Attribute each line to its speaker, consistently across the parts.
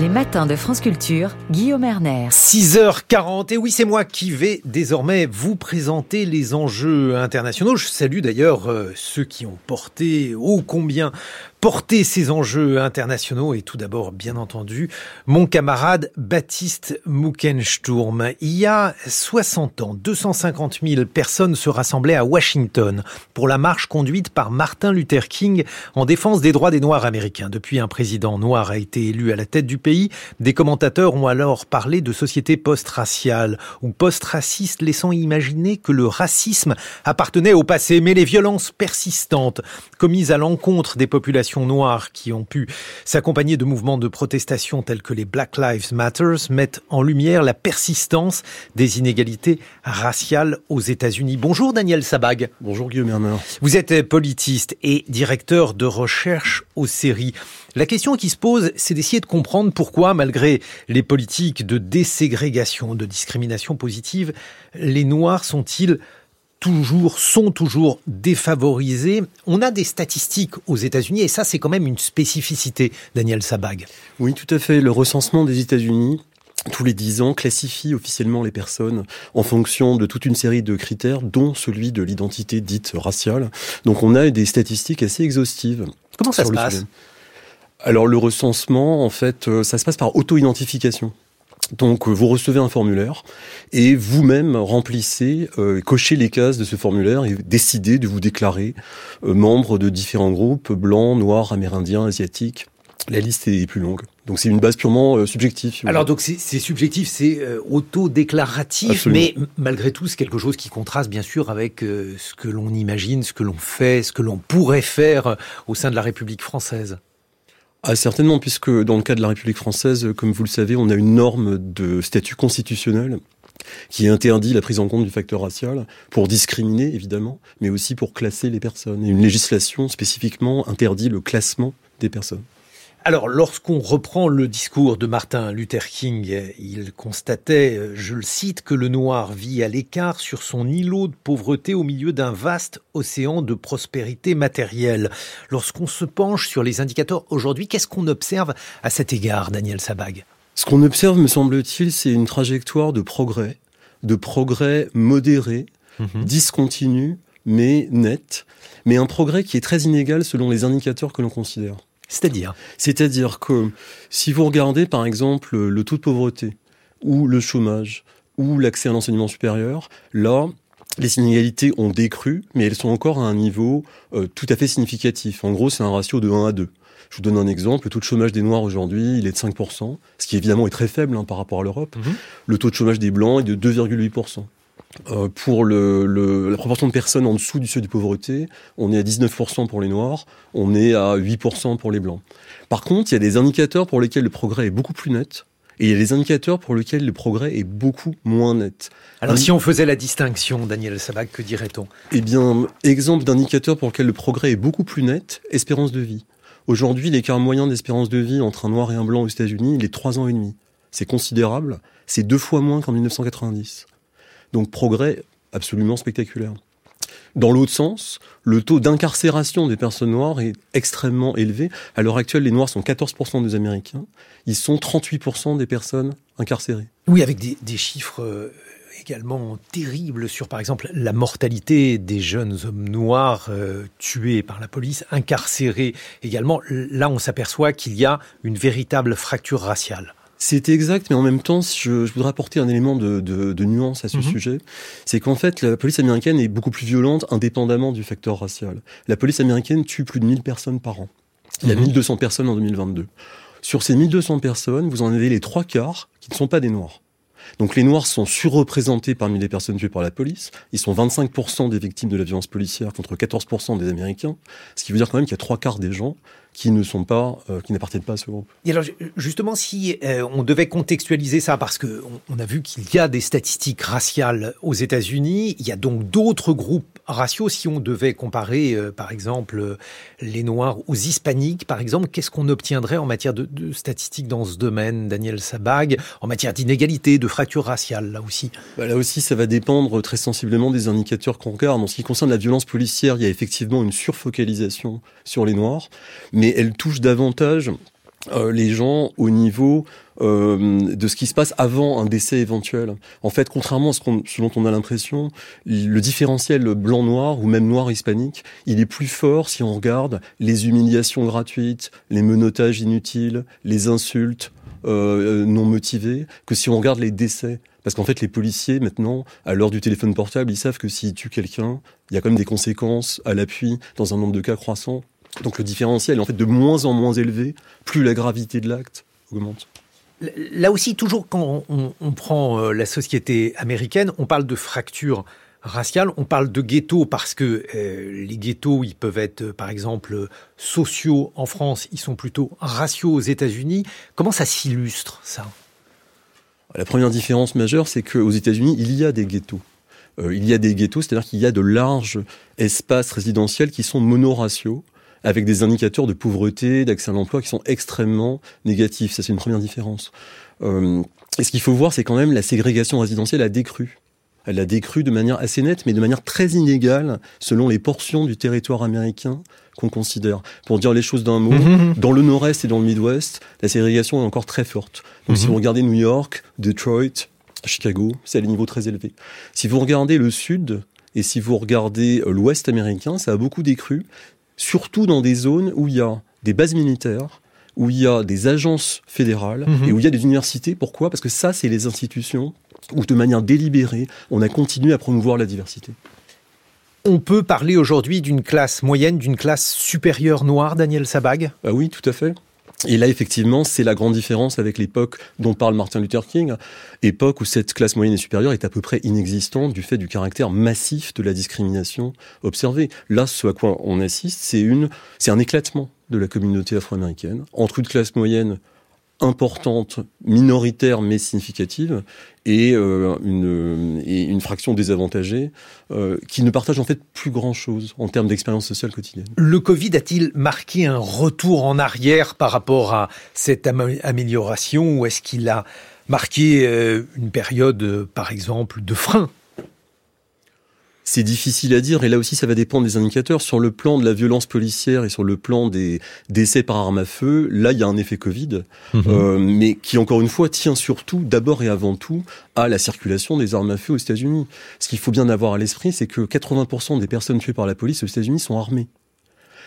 Speaker 1: Les matins de France Culture, Guillaume Erner.
Speaker 2: 6h40, et oui, c'est moi qui vais désormais vous présenter les enjeux internationaux. Je salue d'ailleurs euh, ceux qui ont porté ô combien porter ces enjeux internationaux et tout d'abord, bien entendu, mon camarade Baptiste Muckensturm. Il y a 60 ans, 250 000 personnes se rassemblaient à Washington pour la marche conduite par Martin Luther King en défense des droits des Noirs américains. Depuis, un président noir a été élu à la tête du pays. Des commentateurs ont alors parlé de société post-raciale ou post-raciste, laissant imaginer que le racisme appartenait au passé. Mais les violences persistantes commises à l'encontre des populations noires qui ont pu s'accompagner de mouvements de protestation tels que les Black Lives Matter mettent en lumière la persistance des inégalités raciales aux États-Unis. Bonjour Daniel Sabag.
Speaker 3: Bonjour Guillaume.
Speaker 2: Vous êtes politiste et directeur de recherche aux séries. La question qui se pose, c'est d'essayer de comprendre pourquoi, malgré les politiques de déségrégation, de discrimination positive, les Noirs sont-ils toujours, sont toujours défavorisés. On a des statistiques aux États-Unis et ça, c'est quand même une spécificité, Daniel Sabag.
Speaker 3: Oui, tout à fait. Le recensement des États-Unis tous les dix ans, classifie officiellement les personnes en fonction de toute une série de critères, dont celui de l'identité dite raciale. Donc on a des statistiques assez exhaustives.
Speaker 2: Comment ça se passe?
Speaker 3: Alors le recensement, en fait, euh, ça se passe par auto-identification. Donc euh, vous recevez un formulaire et vous-même remplissez, euh, cochez les cases de ce formulaire et décidez de vous déclarer euh, membre de différents groupes, blancs, noirs, amérindiens, asiatiques. La liste est plus longue. Donc c'est une base purement euh, subjective.
Speaker 2: Alors donc c'est subjectif, c'est auto-déclaratif, mais malgré tout c'est quelque chose qui contraste bien sûr avec ce que l'on imagine, ce que l'on fait, ce que l'on pourrait faire au sein de la République française.
Speaker 3: Ah, certainement, puisque dans le cas de la République française, comme vous le savez, on a une norme de statut constitutionnel qui interdit la prise en compte du facteur racial pour discriminer, évidemment, mais aussi pour classer les personnes. Une législation spécifiquement interdit le classement des personnes.
Speaker 2: Alors, lorsqu'on reprend le discours de Martin Luther King, il constatait, je le cite, que le noir vit à l'écart sur son îlot de pauvreté au milieu d'un vaste océan de prospérité matérielle. Lorsqu'on se penche sur les indicateurs aujourd'hui, qu'est-ce qu'on observe à cet égard, Daniel Sabag?
Speaker 3: Ce qu'on observe, me semble-t-il, c'est une trajectoire de progrès, de progrès modéré, mhm. discontinu, mais net, mais un progrès qui est très inégal selon les indicateurs que l'on considère.
Speaker 2: C'est-à-dire
Speaker 3: C'est-à-dire que si vous regardez par exemple le taux de pauvreté ou le chômage ou l'accès à l'enseignement supérieur, là, les inégalités ont décru, mais elles sont encore à un niveau euh, tout à fait significatif. En gros, c'est un ratio de 1 à 2. Je vous donne un exemple. Le taux de chômage des Noirs aujourd'hui, il est de 5%, ce qui évidemment est très faible hein, par rapport à l'Europe. Mhm. Le taux de chômage des Blancs est de 2,8%. Euh, pour le, la proportion de personnes en dessous du seuil de pauvreté, on est à 19% pour les Noirs, on est à 8% pour les Blancs. Par contre, il y a des indicateurs pour lesquels le progrès est beaucoup plus net, et il y a des indicateurs pour lesquels le progrès est beaucoup moins net.
Speaker 2: Alors, si on faisait la distinction, Daniel Sabac, que dirait-on?
Speaker 3: Eh bien, exemple d'indicateur pour lequel le progrès est beaucoup plus net, espérance de vie. Aujourd'hui, l'écart moyen d'espérance de vie entre un noir et un blanc aux États-Unis, il est 3 ans et demi. C'est considérable, c'est deux fois moins qu'en 1990. Donc progrès absolument spectaculaire. Dans l'autre sens, le taux d'incarcération des personnes noires est extrêmement élevé. À l'heure actuelle, les Noirs sont 14% des Américains. Ils sont 38% des personnes incarcérées.
Speaker 2: Oui, avec des, chiffres euh, également terribles sur, par exemple, la mortalité des jeunes hommes noirs euh, tués par la police, incarcérés également. Là, on s'aperçoit qu'il y a une véritable fracture raciale.
Speaker 3: C'est exact, mais en même temps, je, je voudrais apporter un élément de, de, de nuance à ce mhm. sujet. C'est qu'en fait, la police américaine est beaucoup plus violente indépendamment du facteur racial. La police américaine tue plus de 1000 personnes par an. Il y a 1200 mhm. personnes en 2022. Sur ces 1200 personnes, vous en avez les trois quarts qui ne sont pas des Noirs. Donc les Noirs sont surreprésentés parmi les personnes tuées par la police. Ils sont 25% des victimes de la violence policière contre 14% des Américains. Ce qui veut dire quand même qu'il y a trois quarts des gens qui ne sont pas, euh, qui n'appartiennent pas à ce groupe.
Speaker 2: Et alors justement, si euh, on devait contextualiser ça, parce que on, a vu qu'il y a des statistiques raciales aux États-Unis, il y a donc d'autres groupes raciaux. Si on devait comparer, euh, par exemple, les Noirs aux Hispaniques, par exemple, qu'est-ce qu'on obtiendrait en matière de, de, statistiques dans ce domaine, Daniel Sabag, en matière d'inégalité, de fracture raciale, là aussi?
Speaker 3: Bah Là aussi, ça va dépendre très sensiblement des indicateurs qu'on regarde. En ce qui concerne la violence policière, il y a effectivement une surfocalisation sur les Noirs, mais elle touche davantage euh, les gens au niveau euh, de ce qui se passe avant un décès éventuel. En fait, contrairement à ce, ce dont on a l'impression, le différentiel blanc-noir ou même noir-hispanique, il est plus fort si on regarde les humiliations gratuites, les menottages inutiles, les insultes euh, non motivées, que si on regarde les décès. Parce qu'en fait, les policiers, maintenant, à l'heure du téléphone portable, ils savent que s'ils tuent quelqu'un, il y a quand même des conséquences à l'appui dans un nombre de cas croissant. Donc le différentiel est en fait de moins en moins élevé, plus la gravité de l'acte augmente.
Speaker 2: Là aussi, toujours quand on, prend euh, la société américaine, on parle de fracture raciale, on parle de ghetto parce que euh, les ghettos, ils peuvent être, euh, par exemple, sociaux en France, ils sont plutôt raciaux aux États-Unis. Comment ça s'illustre, ça?
Speaker 3: La première différence majeure, c'est qu'aux États-Unis, il y a des ghettos. il y a des ghettos, c'est-à-dire qu'il y a de larges espaces résidentiels qui sont monoraciaux avec des indicateurs de pauvreté, d'accès à l'emploi qui sont extrêmement négatifs. Ça, c'est une première différence. Euh, et ce qu'il faut voir, c'est quand même la ségrégation résidentielle a décru. Elle a décru de manière assez nette, mais de manière très inégale selon les portions du territoire américain qu'on considère. Pour dire les choses d'un mot, dans le nord-est et dans le mid-ouest, la ségrégation est encore très forte. Donc si mhm. vous regardez New York, Detroit, Chicago, c'est à des niveaux très élevés. Si vous regardez le sud, et si vous regardez l'ouest américain, ça a beaucoup décru surtout dans des zones où il y a des bases militaires, où il y a des agences fédérales mhm. et où il y a des universités. Pourquoi? Parce que ça, c'est les institutions où, de manière délibérée, on a continué à promouvoir la diversité.
Speaker 2: On peut parler aujourd'hui d'une classe moyenne, d'une classe supérieure noire, Daniel Sabag?
Speaker 3: Ah Oui, tout à fait. Et là, effectivement, c'est la grande différence avec l'époque dont parle Martin Luther King, époque où cette classe moyenne et supérieure est à peu près inexistante du fait du caractère massif de la discrimination observée. Là, ce à quoi on assiste, c'est une, un éclatement de la communauté afro-américaine entre une classe moyenne importante, minoritaire mais significative, et, euh, une, fraction désavantagée euh, qui ne partage en fait plus grand-chose en termes d'expérience sociale quotidienne.
Speaker 2: Le Covid a-t-il marqué un retour en arrière par rapport à cette amélioration ou est-ce qu'il a marqué euh, une période, par exemple, de frein
Speaker 3: c'est difficile à dire et là aussi ça va dépendre des indicateurs. Sur le plan de la violence policière et sur le plan des décès par arme à feu, là il y a un effet Covid, mhm. euh, mais qui encore une fois tient surtout, d'abord et avant tout, à la circulation des armes à feu aux États-Unis. Ce qu'il faut bien avoir à l'esprit, c'est que 80% des personnes tuées par la police aux États-Unis sont armées.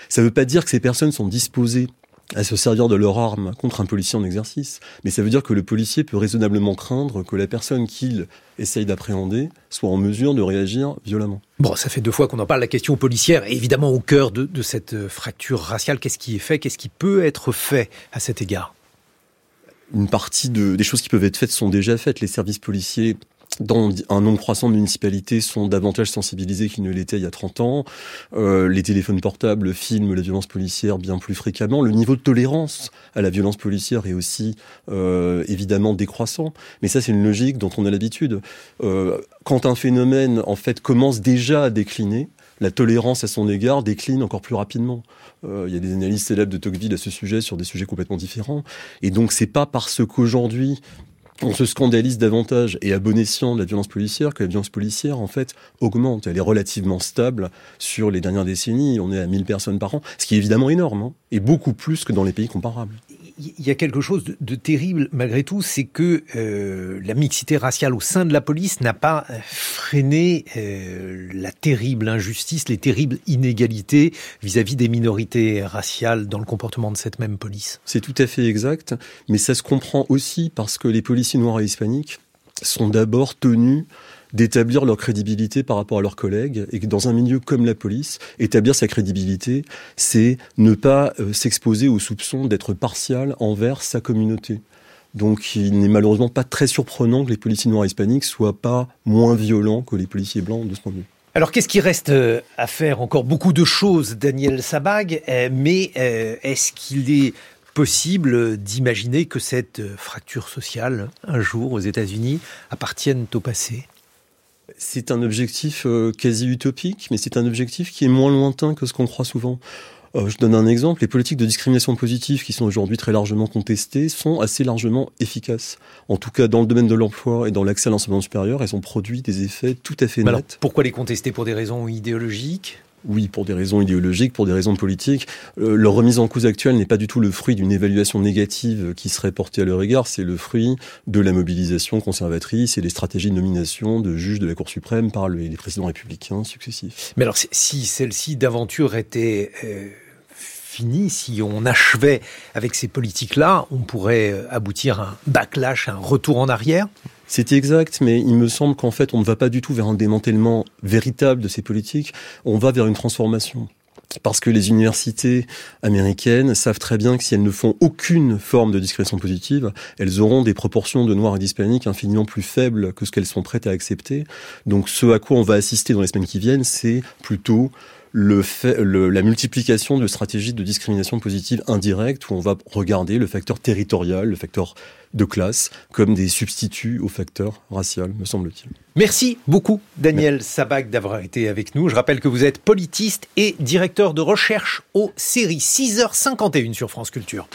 Speaker 3: Ça ne veut pas dire que ces personnes sont disposées à se servir de leur arme contre un policier en exercice. Mais ça veut dire que le policier peut raisonnablement craindre que la personne qu'il essaye d'appréhender soit en mesure de réagir violemment.
Speaker 2: Bon, ça fait deux fois qu'on en parle. La question policière est évidemment au cœur de, de cette euh, fracture raciale. Qu'est-ce qui est fait Qu'est-ce qui peut être fait à cet égard?
Speaker 3: Une partie de, des choses qui peuvent être faites sont déjà faites. Les services policiers dans un nombre croissant de municipalités sont davantage sensibilisées qu'ils ne l'étaient il y a 30 ans. Euh, les téléphones portables filment la violence policière bien plus fréquemment. Le niveau de tolérance à la violence policière est aussi euh, évidemment décroissant. Mais ça, c'est une logique dont on a l'habitude. Euh, quand un phénomène, en fait, commence déjà à décliner, la tolérance à son égard décline encore plus rapidement. Euh, il y a des analyses célèbres de Tocqueville à ce sujet sur des sujets complètement différents. Et donc c'est pas parce qu'aujourd'hui on se scandalise davantage et à bon escient de la violence policière que la violence policière, en fait, augmente. Elle est relativement stable sur les dernières décennies. On est à 1000 personnes par an, ce qui est évidemment énorme, hein, et beaucoup plus que dans les pays comparables
Speaker 2: il y a quelque chose de, terrible malgré tout, c'est que euh, la mixité raciale au sein de la police n'a pas freiné euh, la terrible injustice, les terribles inégalités vis-à-vis des minorités raciales dans le comportement de cette même police.
Speaker 3: C'est tout à fait exact, mais ça se comprend aussi parce que les policiers noirs et hispaniques sont d'abord tenus d'établir leur crédibilité par rapport à leurs collègues et que dans un milieu comme la police, établir sa crédibilité, c'est ne pas euh, s'exposer aux soupçons d'être partial envers sa communauté. Donc il n'est malheureusement pas très surprenant que les policiers noirs hispaniques soient pas moins violents que les policiers blancs de ce point de vue.
Speaker 2: Alors qu'est-ce qui reste euh, à faire? Encore beaucoup de choses, Daniel Sabag, euh, mais est-ce qu'il est possible d'imaginer que cette fracture sociale, un jour aux États-Unis, appartienne au passé?
Speaker 3: C'est un objectif euh, quasi utopique, mais c'est un objectif qui est moins lointain que ce qu'on croit souvent. Euh, je donne un exemple, les politiques de discrimination positive qui sont aujourd'hui très largement contestées sont assez largement efficaces. En tout cas, dans le domaine de l'emploi et dans l'accès à l'enseignement supérieur, elles ont produit des effets tout à fait nets.
Speaker 2: pourquoi les contester? Pour des raisons idéologiques?
Speaker 3: Oui, pour des raisons idéologiques, pour des raisons politiques. Euh, leur remise en cause actuelle n'est pas du tout le fruit d'une évaluation négative qui serait portée à leur égard, c'est le fruit de la mobilisation conservatrice et des stratégies de nomination de juges de la Cour suprême par les présidents républicains successifs.
Speaker 2: Mais alors, si celle-ci d'aventure était... Euh, finie, si on achevait avec ces politiques-là, on pourrait euh, aboutir à un backlash, un retour en arrière
Speaker 3: c'est exact, mais il me semble qu'en fait, on ne va pas du tout vers un démantèlement véritable de ces politiques, on va vers une transformation. Parce que les universités américaines savent très bien que si elles ne font aucune forme de discrétion positive, elles auront des proportions de noirs et d'hispaniques infiniment plus faibles que ce qu'elles sont prêtes à accepter. Donc ce à quoi on va assister dans les semaines qui viennent, c'est plutôt le fait, la multiplication de stratégies de discrimination positive indirecte où on va regarder le facteur territorial, le facteur de classe comme des substituts au facteur racial, me semble-t-il.
Speaker 2: Merci beaucoup, Daniel Sabac, d'avoir été avec nous. Je rappelle que vous êtes politiste et directeur de recherche aux séries 6h51 sur France Culture.